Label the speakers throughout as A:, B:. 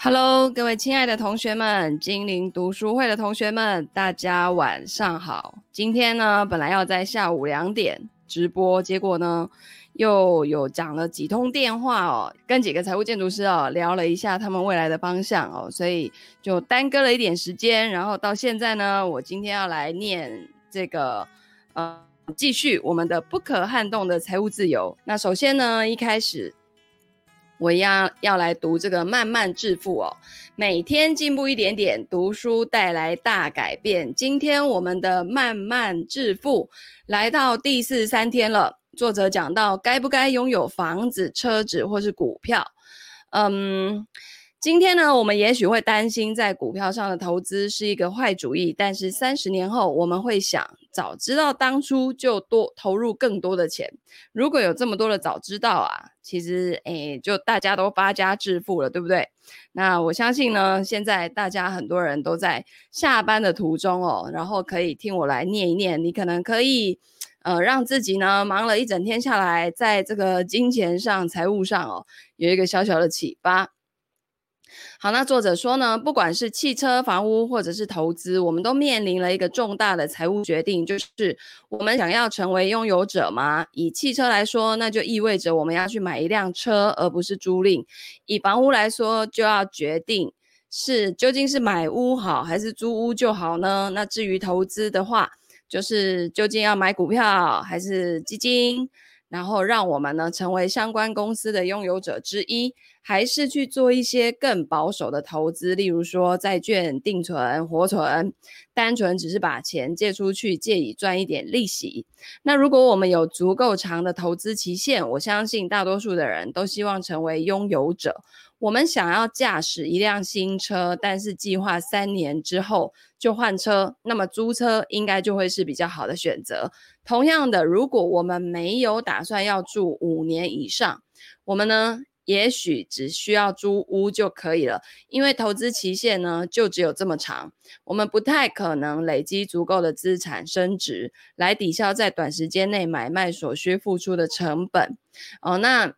A: Hello，各位亲爱的同学们，精灵读书会的同学们，大家晚上好。今天呢，本来要在下午两点直播，结果呢，又有讲了几通电话哦，跟几个财务建筑师哦聊了一下他们未来的方向哦，所以就耽搁了一点时间。然后到现在呢，我今天要来念这个，呃，继续我们的不可撼动的财务自由。那首先呢，一开始。我一样要来读这个慢慢致富哦，每天进步一点点，读书带来大改变。今天我们的慢慢致富来到第四十三天了。作者讲到该不该拥有房子、车子或是股票？嗯。今天呢，我们也许会担心在股票上的投资是一个坏主意，但是三十年后我们会想，早知道当初就多投入更多的钱。如果有这么多的早知道啊，其实诶，就大家都发家致富了，对不对？那我相信呢，现在大家很多人都在下班的途中哦，然后可以听我来念一念，你可能可以呃让自己呢忙了一整天下来，在这个金钱上、财务上哦，有一个小小的启发。好，那作者说呢，不管是汽车、房屋，或者是投资，我们都面临了一个重大的财务决定，就是我们想要成为拥有者吗？以汽车来说，那就意味着我们要去买一辆车，而不是租赁；以房屋来说，就要决定是究竟是买屋好，还是租屋就好呢？那至于投资的话，就是究竟要买股票还是基金？然后让我们呢成为相关公司的拥有者之一，还是去做一些更保守的投资，例如说债券、定存、活存，单纯只是把钱借出去，借以赚一点利息。那如果我们有足够长的投资期限，我相信大多数的人都希望成为拥有者。我们想要驾驶一辆新车，但是计划三年之后就换车，那么租车应该就会是比较好的选择。同样的，如果我们没有打算要住五年以上，我们呢，也许只需要租屋就可以了，因为投资期限呢就只有这么长，我们不太可能累积足够的资产升值来抵消在短时间内买卖所需付出的成本。哦，那。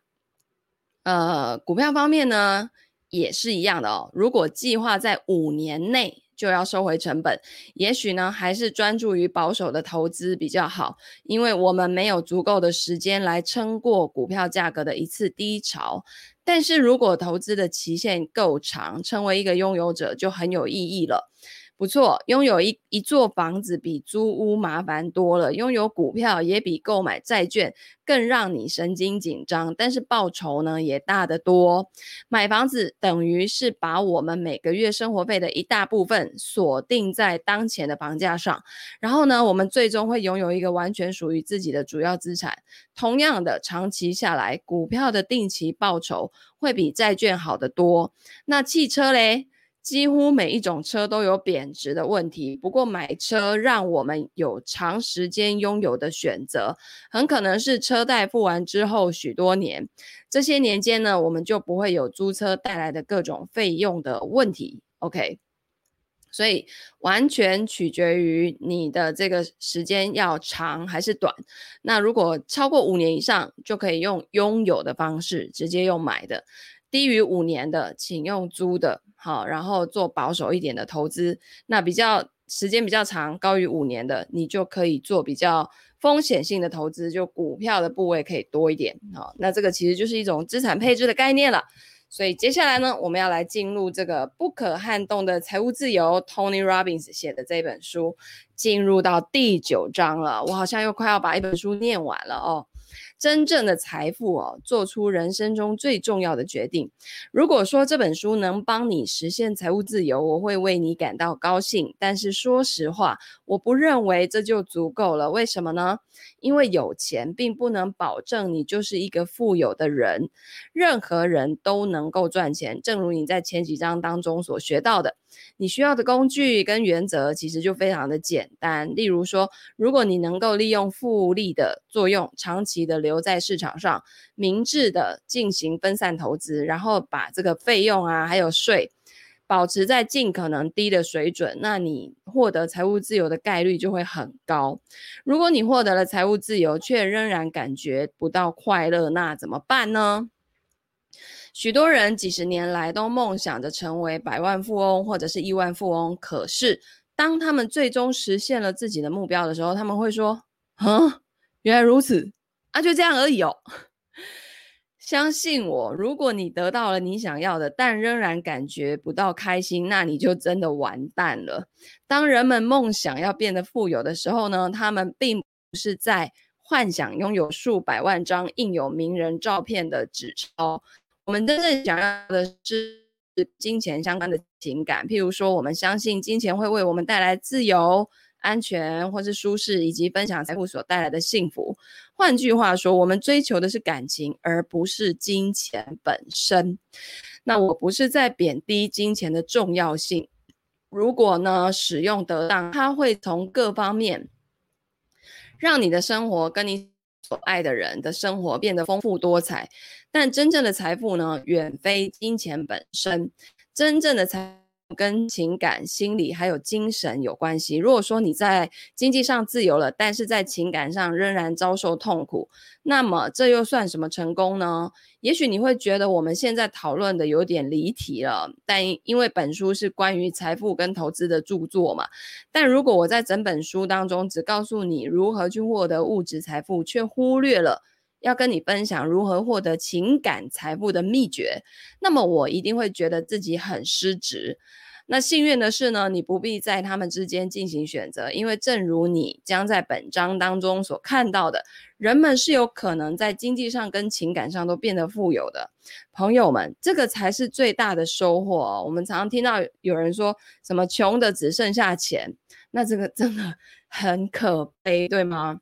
A: 呃，股票方面呢，也是一样的哦。如果计划在五年内就要收回成本，也许呢，还是专注于保守的投资比较好，因为我们没有足够的时间来撑过股票价格的一次低潮。但是如果投资的期限够长，成为一个拥有者就很有意义了。不错，拥有一一座房子比租屋麻烦多了，拥有股票也比购买债券更让你神经紧张，但是报酬呢也大得多。买房子等于是把我们每个月生活费的一大部分锁定在当前的房价上，然后呢，我们最终会拥有一个完全属于自己的主要资产。同样的，长期下来，股票的定期报酬会比债券好得多。那汽车嘞？几乎每一种车都有贬值的问题，不过买车让我们有长时间拥有的选择，很可能是车贷付完之后许多年，这些年间呢，我们就不会有租车带来的各种费用的问题。OK，所以完全取决于你的这个时间要长还是短。那如果超过五年以上，就可以用拥有的方式，直接用买的。低于五年的，请用租的，好，然后做保守一点的投资。那比较时间比较长，高于五年的，你就可以做比较风险性的投资，就股票的部位可以多一点，好，那这个其实就是一种资产配置的概念了。所以接下来呢，我们要来进入这个不可撼动的财务自由，Tony Robbins 写的这本书，进入到第九章了。我好像又快要把一本书念完了哦。真正的财富哦，做出人生中最重要的决定。如果说这本书能帮你实现财务自由，我会为你感到高兴。但是说实话，我不认为这就足够了。为什么呢？因为有钱并不能保证你就是一个富有的人。任何人都能够赚钱，正如你在前几章当中所学到的。你需要的工具跟原则其实就非常的简单。例如说，如果你能够利用复利的作用，长期的留在市场上，明智的进行分散投资，然后把这个费用啊还有税保持在尽可能低的水准，那你获得财务自由的概率就会很高。如果你获得了财务自由，却仍然感觉不到快乐，那怎么办呢？许多人几十年来都梦想着成为百万富翁或者是亿万富翁，可是当他们最终实现了自己的目标的时候，他们会说：“啊，原来如此，啊，就这样而已哦。”相信我，如果你得到了你想要的，但仍然感觉不到开心，那你就真的完蛋了。当人们梦想要变得富有的时候呢，他们并不是在幻想拥有数百万张印有名人照片的纸钞。我们真正想要的是金钱相关的情感，譬如说，我们相信金钱会为我们带来自由。安全或是舒适，以及分享财富所带来的幸福。换句话说，我们追求的是感情，而不是金钱本身。那我不是在贬低金钱的重要性。如果呢，使用得当，它会从各方面让你的生活跟你所爱的人的生活变得丰富多彩。但真正的财富呢，远非金钱本身。真正的财跟情感、心理还有精神有关系。如果说你在经济上自由了，但是在情感上仍然遭受痛苦，那么这又算什么成功呢？也许你会觉得我们现在讨论的有点离题了，但因为本书是关于财富跟投资的著作嘛。但如果我在整本书当中只告诉你如何去获得物质财富，却忽略了要跟你分享如何获得情感财富的秘诀，那么我一定会觉得自己很失职。那幸运的是呢，你不必在他们之间进行选择，因为正如你将在本章当中所看到的，人们是有可能在经济上跟情感上都变得富有的。朋友们，这个才是最大的收获哦。我们常常听到有人说什么穷的只剩下钱，那这个真的很可悲，对吗？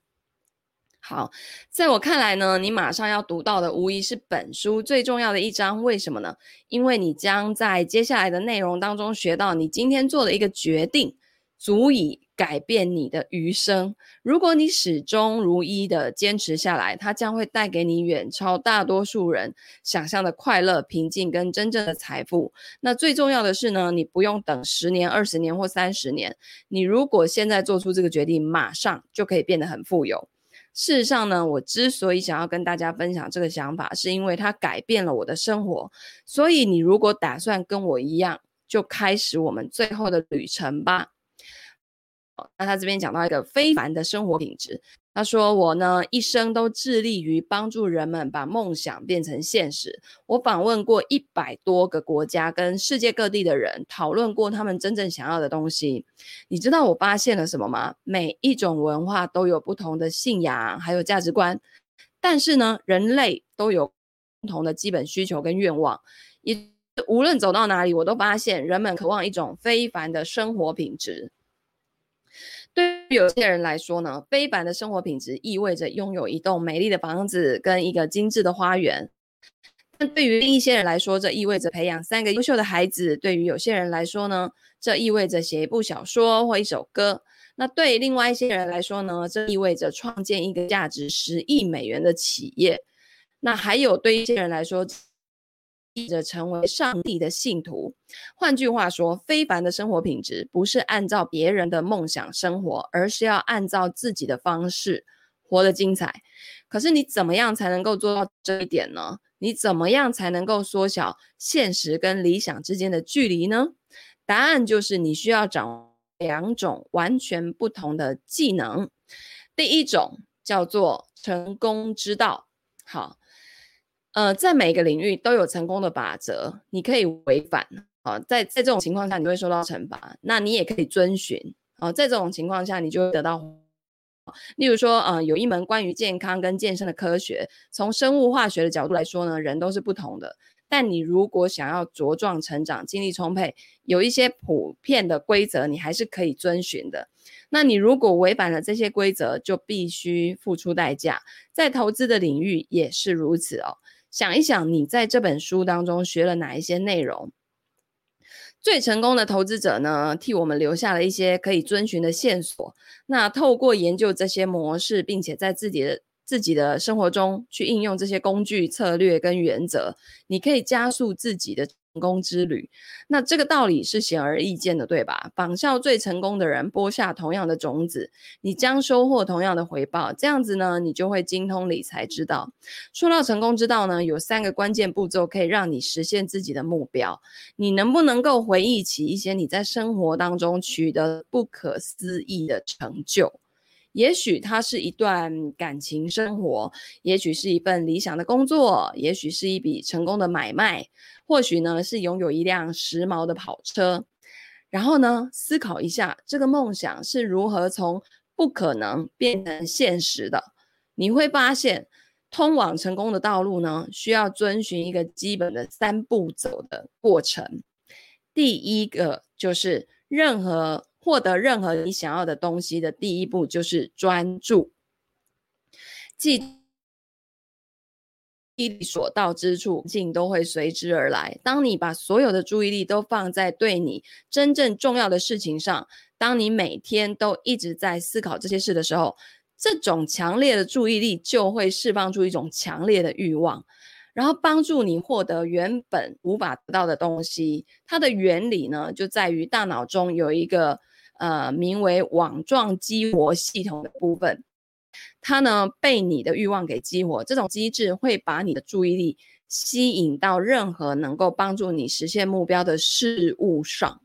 A: 好，在我看来呢，你马上要读到的无疑是本书最重要的一章。为什么呢？因为你将在接下来的内容当中学到，你今天做的一个决定，足以改变你的余生。如果你始终如一的坚持下来，它将会带给你远超大多数人想象的快乐、平静跟真正的财富。那最重要的是呢，你不用等十年、二十年或三十年，你如果现在做出这个决定，马上就可以变得很富有。事实上呢，我之所以想要跟大家分享这个想法，是因为它改变了我的生活。所以，你如果打算跟我一样，就开始我们最后的旅程吧。那他这边讲到一个非凡的生活品质。他说：“我呢，一生都致力于帮助人们把梦想变成现实。我访问过一百多个国家，跟世界各地的人讨论过他们真正想要的东西。你知道我发现了什么吗？每一种文化都有不同的信仰，还有价值观。但是呢，人类都有共同的基本需求跟愿望。也无论走到哪里，我都发现人们渴望一种非凡的生活品质。”对于有些人来说呢，非凡的生活品质意味着拥有一栋美丽的房子跟一个精致的花园。但对于一些人来说，这意味着培养三个优秀的孩子。对于有些人来说呢，这意味着写一部小说或一首歌。那对另外一些人来说呢，这意味着创建一个价值十亿美元的企业。那还有对一些人来说，着成为上帝的信徒。换句话说，非凡的生活品质不是按照别人的梦想生活，而是要按照自己的方式活得精彩。可是你怎么样才能够做到这一点呢？你怎么样才能够缩小现实跟理想之间的距离呢？答案就是你需要掌握两种完全不同的技能。第一种叫做成功之道。好。呃，在每个领域都有成功的法则，你可以违反啊、在在这种情况下，你会受到惩罚。那你也可以遵循啊、在这种情况下，你就会得到。例如说，呃，有一门关于健康跟健身的科学，从生物化学的角度来说呢，人都是不同的。但你如果想要茁壮成长、精力充沛，有一些普遍的规则，你还是可以遵循的。那你如果违反了这些规则，就必须付出代价。在投资的领域也是如此哦。想一想，你在这本书当中学了哪一些内容？最成功的投资者呢，替我们留下了一些可以遵循的线索。那透过研究这些模式，并且在自己的自己的生活中去应用这些工具、策略跟原则，你可以加速自己的。成功之旅，那这个道理是显而易见的，对吧？仿效最成功的人，播下同样的种子，你将收获同样的回报。这样子呢，你就会精通理财之道。说到成功之道呢，有三个关键步骤可以让你实现自己的目标。你能不能够回忆起一些你在生活当中取得不可思议的成就？也许它是一段感情生活，也许是一份理想的工作，也许是一笔成功的买卖。或许呢，是拥有一辆时髦的跑车，然后呢，思考一下这个梦想是如何从不可能变成现实的。你会发现，通往成功的道路呢，需要遵循一个基本的三步走的过程。第一个就是，任何获得任何你想要的东西的第一步就是专注。记。力所到之处，境都会随之而来。当你把所有的注意力都放在对你真正重要的事情上，当你每天都一直在思考这些事的时候，这种强烈的注意力就会释放出一种强烈的欲望，然后帮助你获得原本无法得到的东西。它的原理呢，就在于大脑中有一个呃名为网状激活系统的部分。它呢，被你的欲望给激活，这种机制会把你的注意力吸引到任何能够帮助你实现目标的事物上。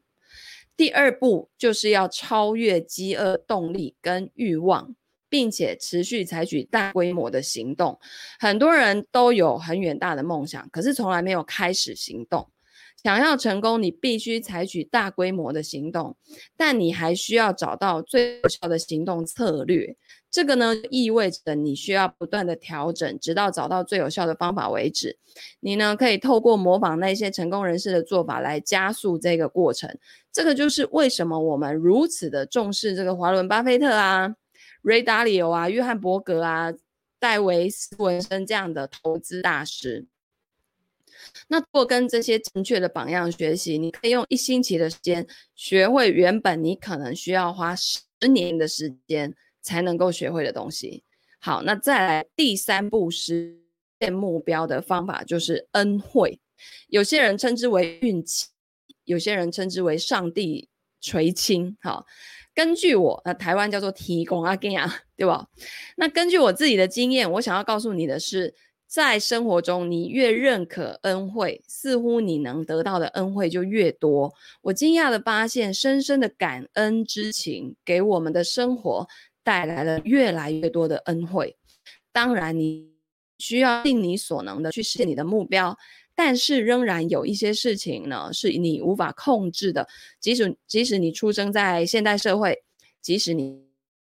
A: 第二步就是要超越饥饿动力跟欲望，并且持续采取大规模的行动。很多人都有很远大的梦想，可是从来没有开始行动。想要成功，你必须采取大规模的行动，但你还需要找到最有效的行动策略。这个呢，意味着你需要不断的调整，直到找到最有效的方法为止。你呢，可以透过模仿那些成功人士的做法来加速这个过程。这个就是为什么我们如此的重视这个华伦巴菲特啊、瑞达里欧啊、约翰伯格啊、戴维斯文森这样的投资大师。那如果跟这些正确的榜样学习，你可以用一星期的时间学会原本你可能需要花十年的时间才能够学会的东西。好，那再来第三步实现目标的方法就是恩惠，有些人称之为运气，有些人称之为上帝垂青。好，根据我，那台湾叫做提供阿根啊，对吧？那根据我自己的经验，我想要告诉你的是。在生活中，你越认可恩惠，似乎你能得到的恩惠就越多。我惊讶的发现，深深的感恩之情给我们的生活带来了越来越多的恩惠。当然，你需要尽你所能的去实现你的目标，但是仍然有一些事情呢，是你无法控制的。即使即使你出生在现代社会，即使你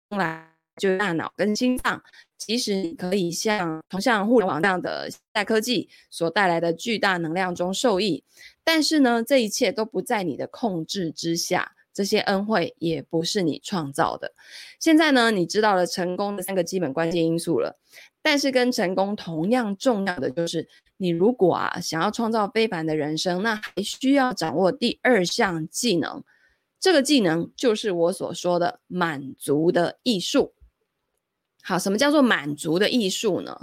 A: 生来就大脑跟心脏。即使你可以像同像互联网这样的现代科技所带来的巨大能量中受益，但是呢，这一切都不在你的控制之下，这些恩惠也不是你创造的。现在呢，你知道了成功的三个基本关键因素了，但是跟成功同样重要的就是，你如果啊想要创造非凡的人生，那还需要掌握第二项技能，这个技能就是我所说的满足的艺术。好，什么叫做满足的艺术呢？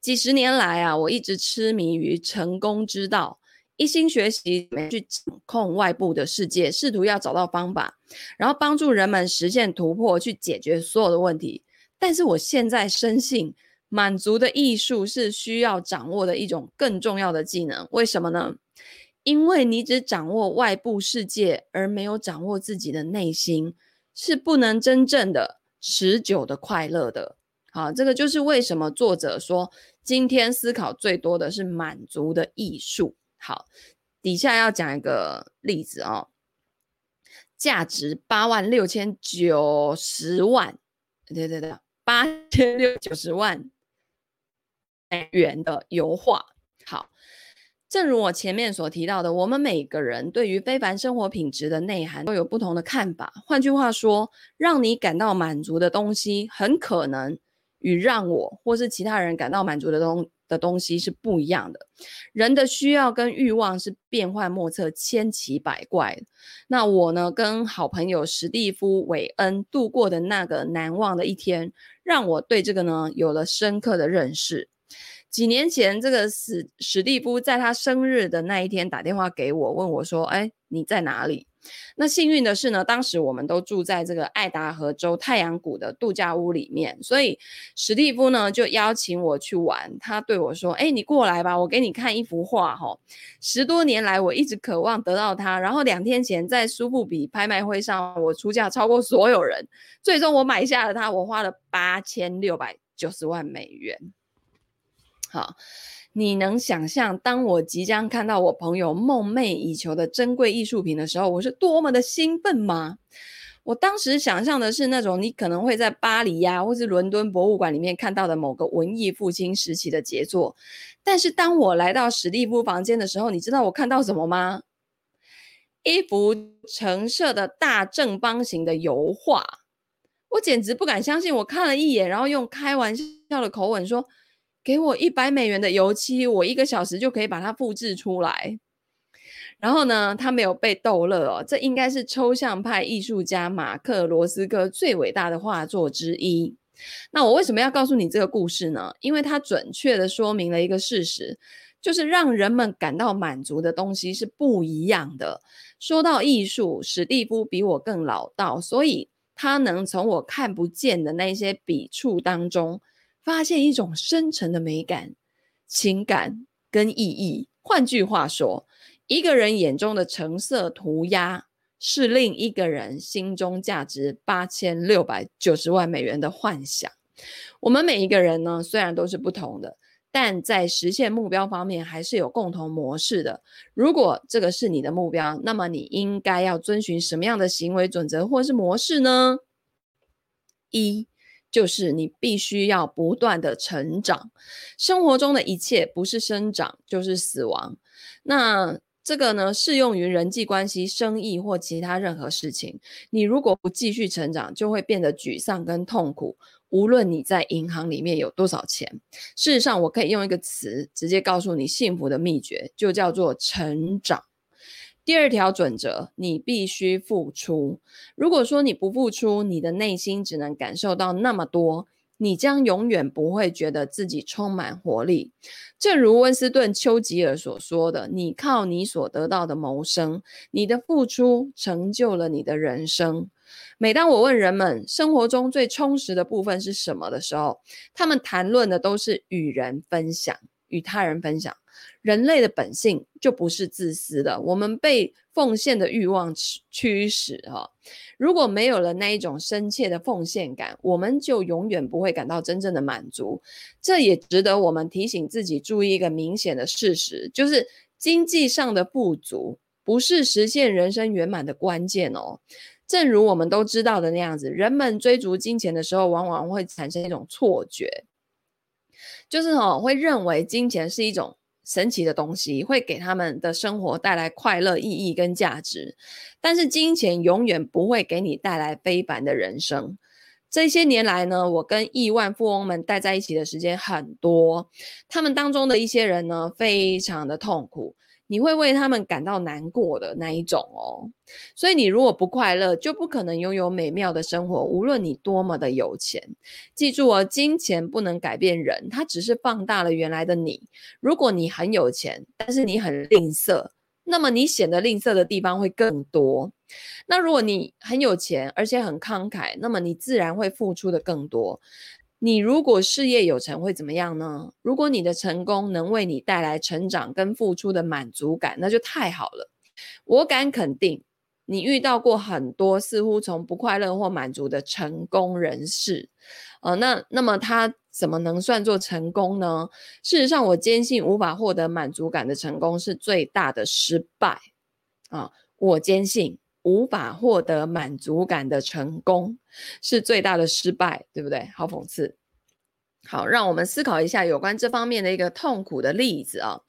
A: 几十年来啊，我一直痴迷于成功之道，一心学习去掌控外部的世界，试图要找到方法，然后帮助人们实现突破，去解决所有的问题。但是我现在深信，满足的艺术是需要掌握的一种更重要的技能。为什么呢？因为你只掌握外部世界，而没有掌握自己的内心，是不能真正的。持久的快乐的，好，这个就是为什么作者说今天思考最多的是满足的艺术。好，底下要讲一个例子哦，价值八万六千九十万，对对对，八千六九十万美元的油画。正如我前面所提到的，我们每个人对于非凡生活品质的内涵都有不同的看法。换句话说，让你感到满足的东西，很可能与让我或是其他人感到满足的东的东西是不一样的，人的需要跟欲望是变幻莫测、千奇百怪。那我呢，跟好朋友史蒂夫·韦恩度过的那个难忘的一天，让我对这个呢有了深刻的认识。几年前，这个史史蒂夫在他生日的那一天打电话给我，问我说：“哎，你在哪里？”那幸运的是呢，当时我们都住在这个爱达荷州太阳谷的度假屋里面，所以史蒂夫呢就邀请我去玩。他对我说：“哎，你过来吧，我给你看一幅画哈。十多年来我一直渴望得到它，然后两天前在苏富比拍卖会上，我出价超过所有人，最终我买下了它，我花了八千六百九十万美元。”好。你能想象，当我即将看到我朋友梦寐以求的珍贵艺术品的时候，我是多么的兴奋吗？我当时想象的是那种你可能会在巴黎呀、啊，或是伦敦博物馆里面看到的某个文艺复兴时期的杰作。但是当我来到史蒂夫房间的时候，你知道我看到什么吗？一幅橙色的大正方形的油画，我简直不敢相信。我看了一眼，然后用开玩笑的口吻说。给我一百美元的油漆，我一个小时就可以把它复制出来。然后呢，他没有被逗乐哦，这应该是抽象派艺术家马克罗斯科最伟大的画作之一。那我为什么要告诉你这个故事呢？因为它准确地说明了一个事实，就是让人们感到满足的东西是不一样的。说到艺术，史蒂夫比我更老道，所以他能从我看不见的那些笔触当中。发现一种深沉的美感、情感跟意义。换句话说，一个人眼中的橙色涂鸦，是另一个人心中价值八千六百九十万美元的幻想。我们每一个人呢，虽然都是不同的，但在实现目标方面还是有共同模式的。如果这个是你的目标，那么你应该要遵循什么样的行为准则或是模式呢？一。就是你必须要不断的成长，生活中的一切不是生长就是死亡。那这个呢，适用于人际关系、生意或其他任何事情。你如果不继续成长，就会变得沮丧跟痛苦。无论你在银行里面有多少钱，事实上，我可以用一个词直接告诉你幸福的秘诀，就叫做成长。第二条准则，你必须付出。如果说你不付出，你的内心只能感受到那么多，你将永远不会觉得自己充满活力。正如温斯顿·丘吉尔所说的：“你靠你所得到的谋生，你的付出成就了你的人生。”每当我问人们生活中最充实的部分是什么的时候，他们谈论的都是与人分享，与他人分享。人类的本性就不是自私的，我们被奉献的欲望驱使哈。如果没有了那一种深切的奉献感，我们就永远不会感到真正的满足。这也值得我们提醒自己注意一个明显的事实，就是经济上的富足不是实现人生圆满的关键哦。正如我们都知道的那样子，人们追逐金钱的时候，往往会产生一种错觉，就是哦，会认为金钱是一种。神奇的东西会给他们的生活带来快乐、意义跟价值，但是金钱永远不会给你带来非凡的人生。这些年来呢，我跟亿万富翁们待在一起的时间很多，他们当中的一些人呢，非常的痛苦。你会为他们感到难过的那一种哦，所以你如果不快乐，就不可能拥有美妙的生活。无论你多么的有钱，记住哦，金钱不能改变人，它只是放大了原来的你。如果你很有钱，但是你很吝啬，那么你显得吝啬的地方会更多。那如果你很有钱，而且很慷慨，那么你自然会付出的更多。你如果事业有成会怎么样呢？如果你的成功能为你带来成长跟付出的满足感，那就太好了。我敢肯定，你遇到过很多似乎从不快乐或满足的成功人士，呃，那那么他怎么能算作成功呢？事实上，我坚信无法获得满足感的成功是最大的失败啊！我坚信。无法获得满足感的成功是最大的失败，对不对？好讽刺。好，让我们思考一下有关这方面的一个痛苦的例子啊。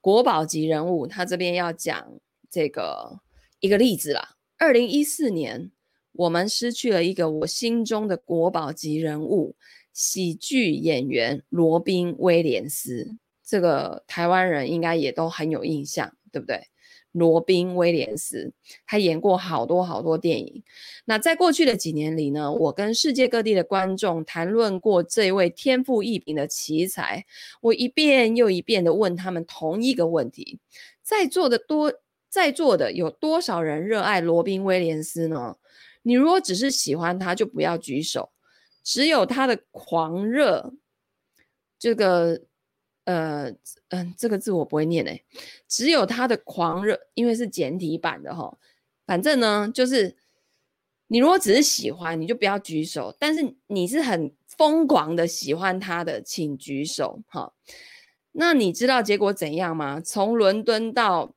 A: 国宝级人物，他这边要讲这个一个例子啦。二零一四年，我们失去了一个我心中的国宝级人物——喜剧演员罗宾威廉斯。这个台湾人应该也都很有印象，对不对？罗宾威廉斯，他演过好多好多电影。那在过去的几年里呢，我跟世界各地的观众谈论过这位天赋异禀的奇才，我一遍又一遍地问他们同一个问题：在座的多，在座的有多少人热爱罗宾威廉斯呢？你如果只是喜欢他，就不要举手。只有他的狂热，这个。呃，嗯、这个字我不会念诶，只有他的狂热，因为是简体版的哈。反正呢，就是你如果只是喜欢，你就不要举手；但是你是很疯狂的喜欢他的，请举手哈。那你知道结果怎样吗？从伦敦到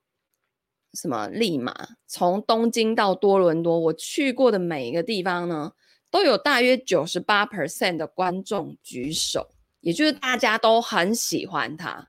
A: 什么利马，从东京到多伦多，我去过的每一个地方呢，都有大约九十八 percent 的观众举手。也就是大家都很喜欢他，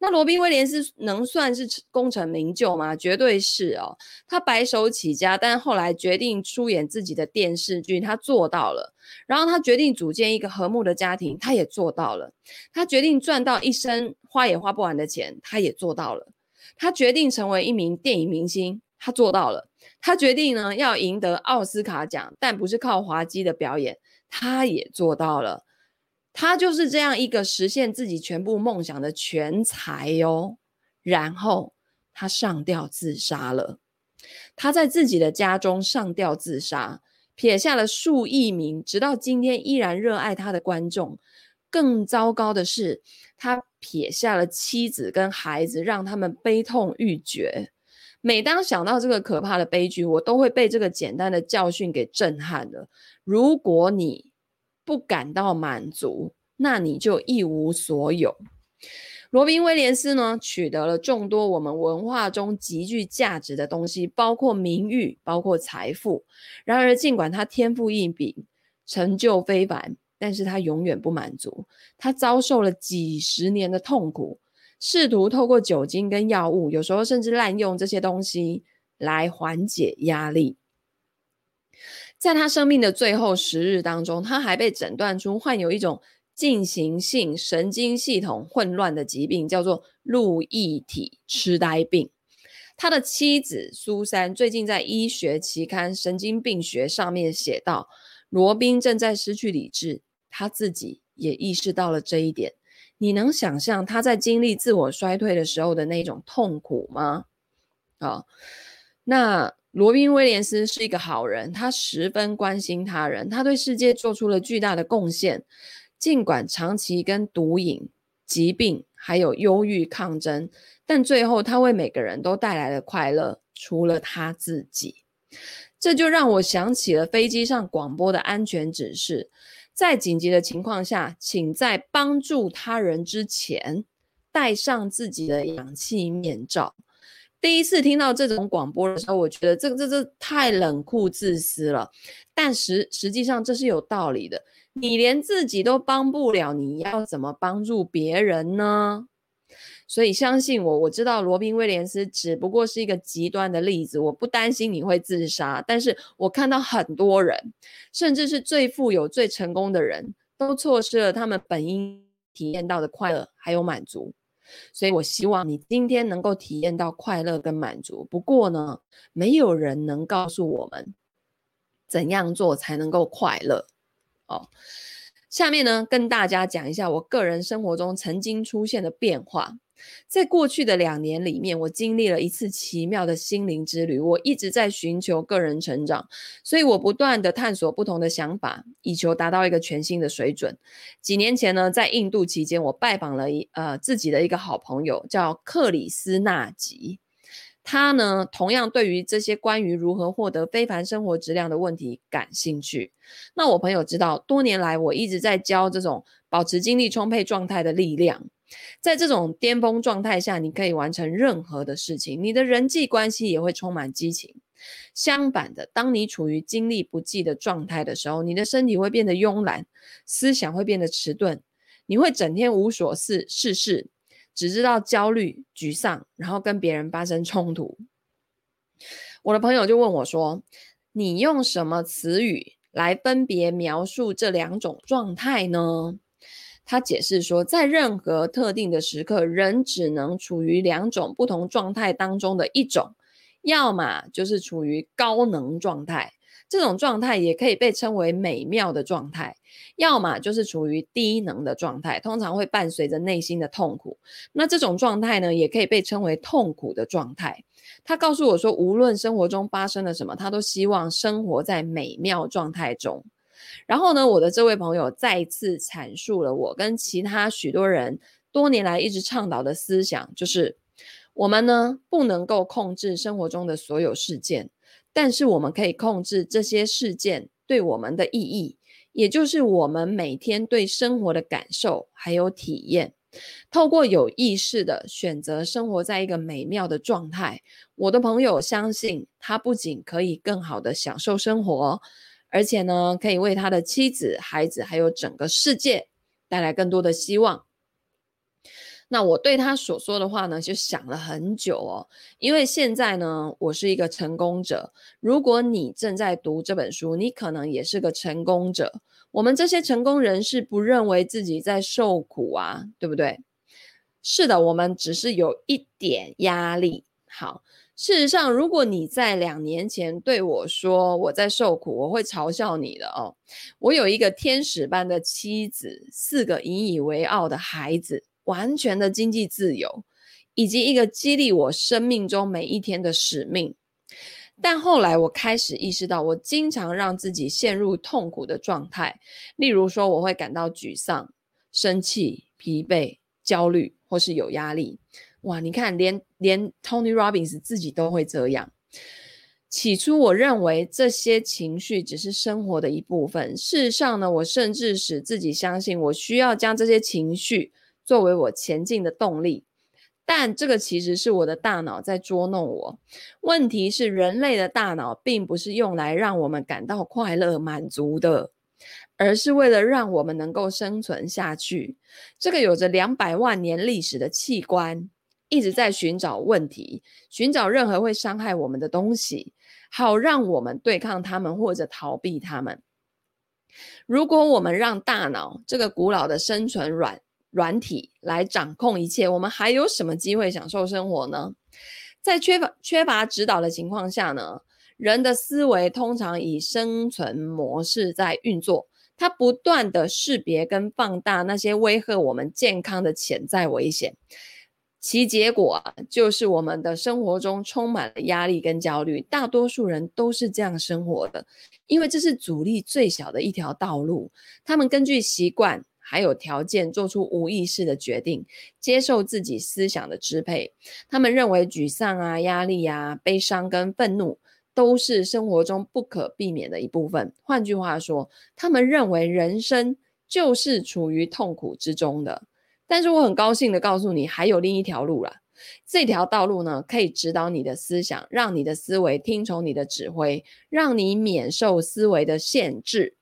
A: 那罗宾威廉斯能算是功成名就吗？绝对是哦。他白手起家，但后来决定出演自己的电视剧，他做到了。然后他决定组建一个和睦的家庭，他也做到了。他决定赚到一生花也花不完的钱，他也做到了。他决定成为一名电影明星，他做到了。他决定呢要赢得奥斯卡奖，但不是靠滑稽的表演，他也做到了。他就是这样一个实现自己全部梦想的全才哟，然后他上吊自杀了。他在自己的家中上吊自杀，撇下了数亿名直到今天依然热爱他的观众。更糟糕的是，他撇下了妻子跟孩子，让他们悲痛欲绝。每当想到这个可怕的悲剧，我都会被这个简单的教训给震撼了。如果你不感到满足，那你就一无所有。罗宾威廉斯呢，取得了众多我们文化中极具价值的东西，包括名誉，包括财富。然而，尽管他天赋异禀，成就非凡，但是他永远不满足。他遭受了几十年的痛苦，试图透过酒精跟药物，有时候甚至滥用这些东西来缓解压力。在他生命的最后十日当中，他还被诊断出患有一种进行性神经系统混乱的疾病，叫做路易体痴呆病。他的妻子苏珊最近在医学期刊《神经病学》上面写道：“罗宾正在失去理智，他自己也意识到了这一点。你能想象他在经历自我衰退的时候的那种痛苦吗？”啊，那。罗宾威廉斯是一个好人，他十分关心他人，他对世界做出了巨大的贡献。尽管长期跟毒瘾、疾病还有忧郁抗争，但最后他为每个人都带来了快乐，除了他自己。这就让我想起了飞机上广播的安全指示：在紧急的情况下，请在帮助他人之前戴上自己的氧气面罩。第一次听到这种广播的时候，我觉得这个这这太冷酷自私了。但实实际上这是有道理的。你连自己都帮不了，你要怎么帮助别人呢？所以相信我，我知道罗宾威廉斯只不过是一个极端的例子。我不担心你会自杀，但是我看到很多人，甚至是最富有、最成功的人都错失了他们本应体验到的快乐还有满足。所以，我希望你今天能够体验到快乐跟满足。不过呢，没有人能告诉我们怎样做才能够快乐。哦，下面呢，跟大家讲一下我个人生活中曾经出现的变化。在过去的两年里面，我经历了一次奇妙的心灵之旅。我一直在寻求个人成长，所以我不断地探索不同的想法，以求达到一个全新的水准。几年前呢，在印度期间，我拜访了一呃自己的一个好朋友，叫克里斯纳吉。他呢，同样对于这些关于如何获得非凡生活质量的问题感兴趣。那我朋友知道，多年来我一直在教这种保持精力充沛状态的力量。在这种巅峰状态下，你可以完成任何的事情，你的人际关系也会充满激情。相反的，当你处于精力不济的状态的时候，你的身体会变得慵懒，思想会变得迟钝，你会整天无所事事，只知道焦虑、沮丧，然后跟别人发生冲突。我的朋友就问我说：“你用什么词语来分别描述这两种状态呢？”他解释说，在任何特定的时刻，人只能处于两种不同状态当中的一种，要么就是处于高能状态，这种状态也可以被称为美妙的状态；要么就是处于低能的状态，通常会伴随着内心的痛苦。那这种状态呢，也可以被称为痛苦的状态。他告诉我说，无论生活中发生了什么，他都希望生活在美妙状态中。然后呢，我的这位朋友再次阐述了我跟其他许多人多年来一直倡导的思想，就是我们呢不能够控制生活中的所有事件，但是我们可以控制这些事件对我们的意义，也就是我们每天对生活的感受还有体验。透过有意识的选择生活在一个美妙的状态，我的朋友相信他不仅可以更好的享受生活。而且呢，可以为他的妻子、孩子，还有整个世界带来更多的希望。那我对他所说的话呢，就想了很久哦。因为现在呢，我是一个成功者。如果你正在读这本书，你可能也是个成功者。我们这些成功人士不认为自己在受苦啊，对不对？是的，我们只是有一点压力。好。事实上，如果你在两年前对我说我在受苦，我会嘲笑你的哦。我有一个天使般的妻子，四个引以为傲的孩子，完全的经济自由，以及一个激励我生命中每一天的使命。但后来我开始意识到，我经常让自己陷入痛苦的状态。例如说，我会感到沮丧、生气、疲惫、焦虑，或是有压力。哇，你看，连连 Tony Robbins 自己都会这样。起初，我认为这些情绪只是生活的一部分。事实上呢，我甚至使自己相信，我需要将这些情绪作为我前进的动力。但这个其实是我的大脑在捉弄我。问题是，人类的大脑并不是用来让我们感到快乐满足的，而是为了让我们能够生存下去。这个有着两百万年历史的器官。一直在寻找问题，寻找任何会伤害我们的东西，好让我们对抗他们或者逃避他们。如果我们让大脑这个古老的生存软软体来掌控一切，我们还有什么机会享受生活呢？在缺乏缺乏指导的情况下呢，人的思维通常以生存模式在运作，它不断地识别跟放大那些威吓我们健康的潜在危险。其结果，就是我们的生活中充满了压力跟焦虑。大多数人都是这样生活的，因为这是阻力最小的一条道路。他们根据习惯还有条件做出无意识的决定，接受自己思想的支配。他们认为沮丧啊、压力啊、悲伤跟愤怒都是生活中不可避免的一部分。换句话说，他们认为人生就是处于痛苦之中的。但是我很高兴的告诉你，还有另一条路了。这条道路呢，可以指导你的思想，让你的思维听从你的指挥，让你免受思维的限制。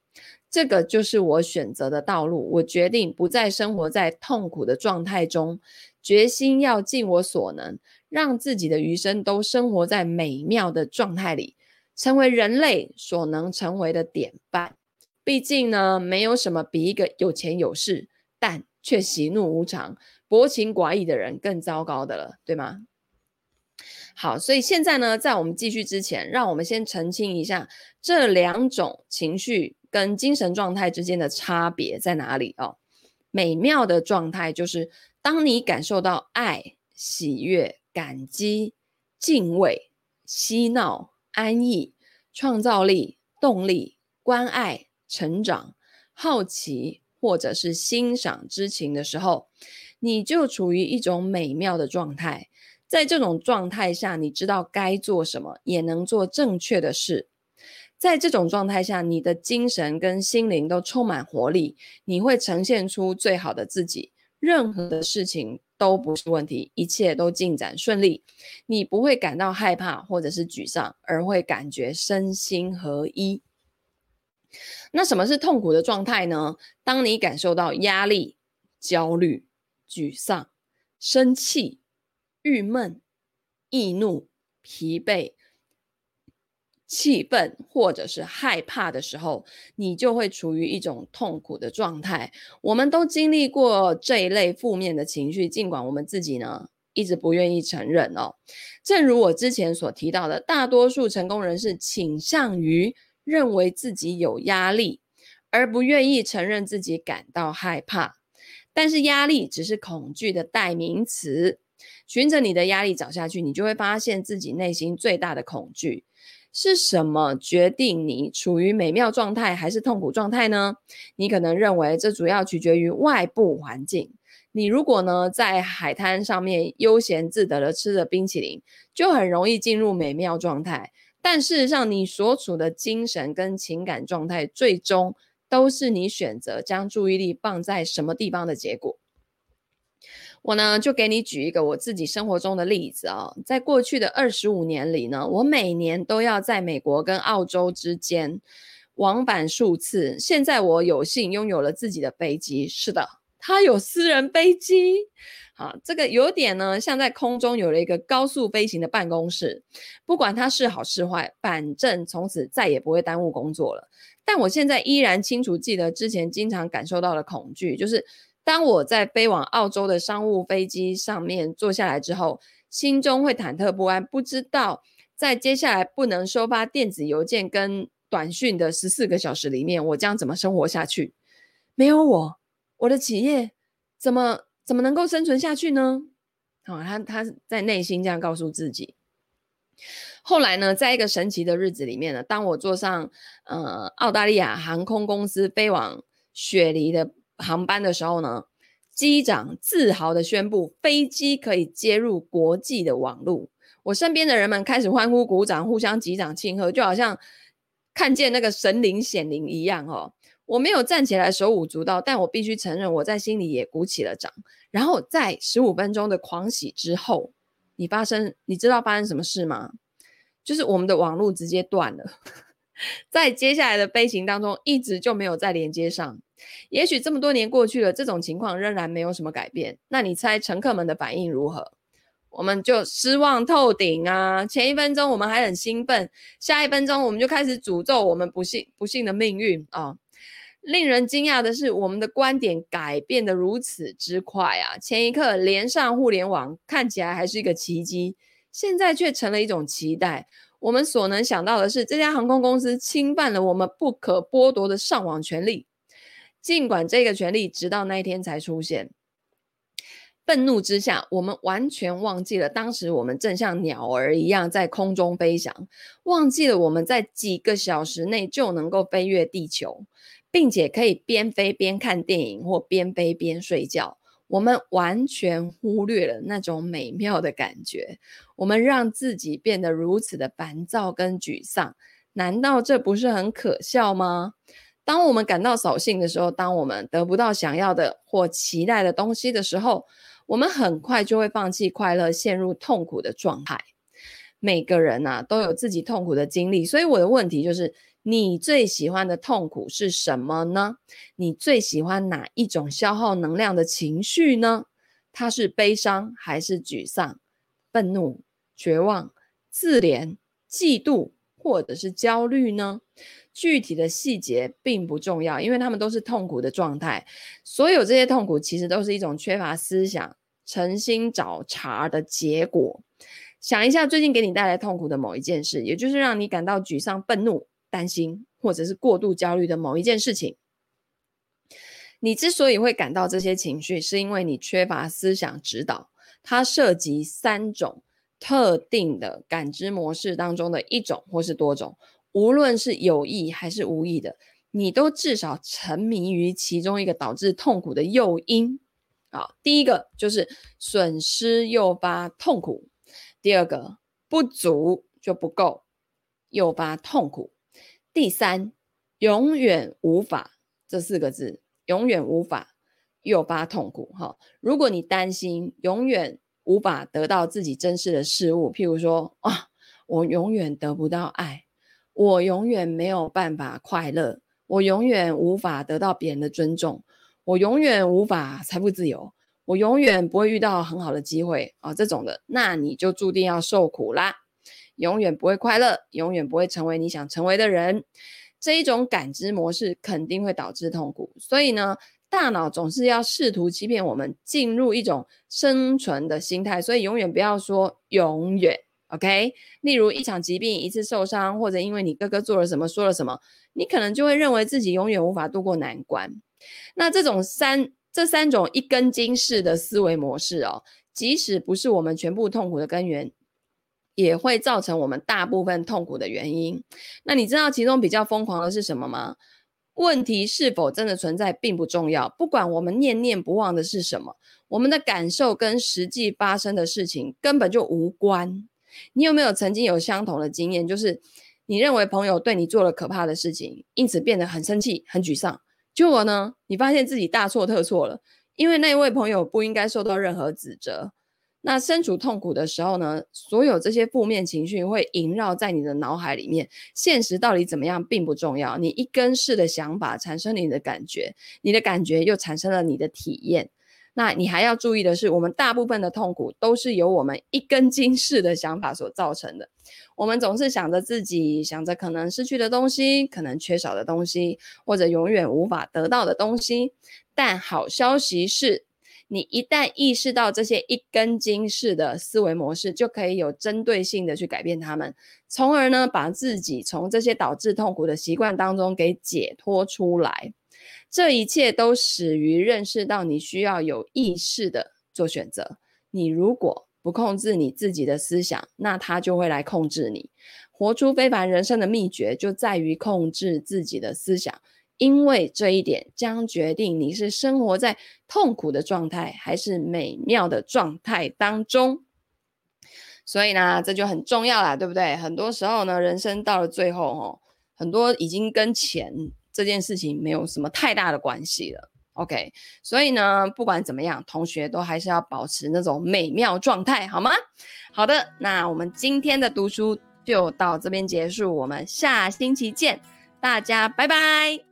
A: 这个就是我选择的道路。我决定不再生活在痛苦的状态中，决心要尽我所能，让自己的余生都生活在美妙的状态里，成为人类所能成为的典范。毕竟呢，没有什么比一个有钱有势，但却喜怒无常、薄情寡义的人更糟糕的了，对吗？好，所以现在呢，在我们继续之前，让我们先澄清一下这两种情绪跟精神状态之间的差别在哪里哦。美妙的状态就是当你感受到爱、喜悦、感激、敬畏、嬉闹、安逸、创造力、动力、关爱、成长、好奇。或者是欣赏之情的时候，你就处于一种美妙的状态。在这种状态下，你知道该做什么，也能做正确的事。在这种状态下，你的精神跟心灵都充满活力，你会呈现出最好的自己。任何的事情都不是问题，一切都进展顺利。你不会感到害怕或者是沮丧，而会感觉身心合一。那什么是痛苦的状态呢？当你感受到压力、焦虑、沮丧、生气、郁闷、易怒、疲惫、气愤或者是害怕的时候，你就会处于一种痛苦的状态。我们都经历过这一类负面的情绪，尽管我们自己呢一直不愿意承认哦。正如我之前所提到的，大多数成功人士倾向于认为自己有压力，而不愿意承认自己感到害怕。但是压力只是恐惧的代名词。循着你的压力找下去，你就会发现自己内心最大的恐惧是什么？决定你处于美妙状态还是痛苦状态呢？你可能认为这主要取决于外部环境。你如果呢在海滩上面悠闲自得的吃着冰淇淋，就很容易进入美妙状态。但事实上，你所处的精神跟情感状态，最终都是你选择将注意力放在什么地方的结果。我呢，就给你举一个我自己生活中的例子啊、在过去的二十五年里呢，我每年都要在美国跟澳洲之间往返数次。现在我有幸拥有了自己的飞机，是的，它有私人飞机。啊，这个有点呢，像在空中有了一个高速飞行的办公室。不管它是好是坏，反正从此再也不会耽误工作了。但我现在依然清楚记得之前经常感受到的恐惧，就是。当我在飞往澳洲的商务飞机上面坐下来之后，心中会忐忑不安，不知道在接下来不能收发电子邮件跟短讯的十四个小时里面，我将怎么生活下去？没有我，我的企业怎么怎么能够生存下去呢？好、哦，他他在内心这样告诉自己。后来呢，在一个神奇的日子里面呢，当我坐上呃澳大利亚航空公司飞往雪梨的。航班的时候呢，机长自豪地宣布，飞机可以接入国际的网络。我身边的人们开始欢呼、鼓掌，互相击掌庆贺，就好像看见那个神灵显灵一样哦。我没有站起来手舞足蹈，但我必须承认，我在心里也鼓起了掌。然后在十五分钟的狂喜之后，你发生，你知道发生什么事吗？就是我们的网络直接断了。在接下来的飞行当中，一直就没有再连接上。也许这么多年过去了，这种情况仍然没有什么改变。那你猜乘客们的反应如何？我们就失望透顶啊！前一分钟我们还很兴奋，下一分钟我们就开始诅咒我们不幸不幸的命运啊、令人惊讶的是，我们的观点改变得如此之快啊！前一刻连上互联网看起来还是一个奇迹，现在却成了一种期待。我们所能想到的是，这家航空公司侵犯了我们不可剥夺的上网权利。尽管这个权利直到那一天才出现。愤怒之下，我们完全忘记了当时我们正像鸟儿一样在空中飞翔，忘记了我们在几个小时内就能够飞越地球，并且可以边飞边看电影或边飞边睡觉。我们完全忽略了那种美妙的感觉，我们让自己变得如此的烦躁跟沮丧，难道这不是很可笑吗？当我们感到扫兴的时候，当我们得不到想要的或期待的东西的时候，我们很快就会放弃快乐，陷入痛苦的状态。每个人啊，都有自己痛苦的经历，所以我的问题就是。你最喜欢的痛苦是什么呢？你最喜欢哪一种消耗能量的情绪呢？它是悲伤还是沮丧、愤怒、绝望、自怜、嫉妒，或者是焦虑呢？具体的细节并不重要，因为他们都是痛苦的状态。所有这些痛苦其实都是一种缺乏思想、诚心找茬的结果。想一下，最近给你带来痛苦的某一件事，也就是让你感到沮丧、愤怒。担心或者是过度焦虑的某一件事情，你之所以会感到这些情绪，是因为你缺乏思想指导。它涉及三种特定的感知模式当中的一种或是多种，无论是有意还是无意的，你都至少沉迷于其中一个导致痛苦的诱因。啊，第一个就是损失诱发痛苦，第二个不足就不够，诱发痛苦。第三，永远无法这四个字，永远无法诱发痛苦。哈，如果你担心永远无法得到自己珍视的事物，譬如说啊，我永远得不到爱，我永远没有办法快乐，我永远无法得到别人的尊重，我永远无法财富自由，我永远不会遇到很好的机会啊，这种的，那你就注定要受苦啦。永远不会快乐，永远不会成为你想成为的人。这一种感知模式肯定会导致痛苦，所以呢，大脑总是要试图欺骗我们进入一种生存的心态，所以永远不要说永远，OK？例如一场疾病、一次受伤，或者因为你哥哥做了什么、说了什么，你可能就会认为自己永远无法度过难关。那这种三这三种一根筋式的思维模式哦，即使不是我们全部痛苦的根源，也会造成我们大部分痛苦的原因。那你知道其中比较疯狂的是什么吗？问题是否真的存在并不重要，不管我们念念不忘的是什么，我们的感受跟实际发生的事情根本就无关。你有没有曾经有相同的经验，就是你认为朋友对你做了可怕的事情，因此变得很生气、很沮丧，结果呢，你发现自己大错特错了，因为那位朋友不应该受到任何指责。那身处痛苦的时候呢，所有这些负面情绪会萦绕在你的脑海里面。现实到底怎么样并不重要，你一根式的想法产生你的感觉，你的感觉又产生了你的体验。那你还要注意的是，我们大部分的痛苦都是由我们一根筋式的想法所造成的。我们总是想着自己，想着可能失去的东西，可能缺少的东西，或者永远无法得到的东西。但好消息是，你一旦意识到这些一根筋式的思维模式，就可以有针对性的去改变它们，从而呢，把自己从这些导致痛苦的习惯当中给解脱出来。这一切都始于认识到你需要有意识的做选择。你如果不控制你自己的思想，那它就会来控制你。活出非凡人生的秘诀就在于控制自己的思想。因为这一点将决定你是生活在痛苦的状态，还是美妙的状态当中。所以呢，这就很重要啦，对不对？很多时候呢，人生到了最后，哦，很多已经跟钱这件事情没有什么太大的关系了。OK，所以呢，不管怎么样，同学都还是要保持那种美妙状态，好吗？好的，那我们今天的读书就到这边结束，我们下星期见，大家拜拜。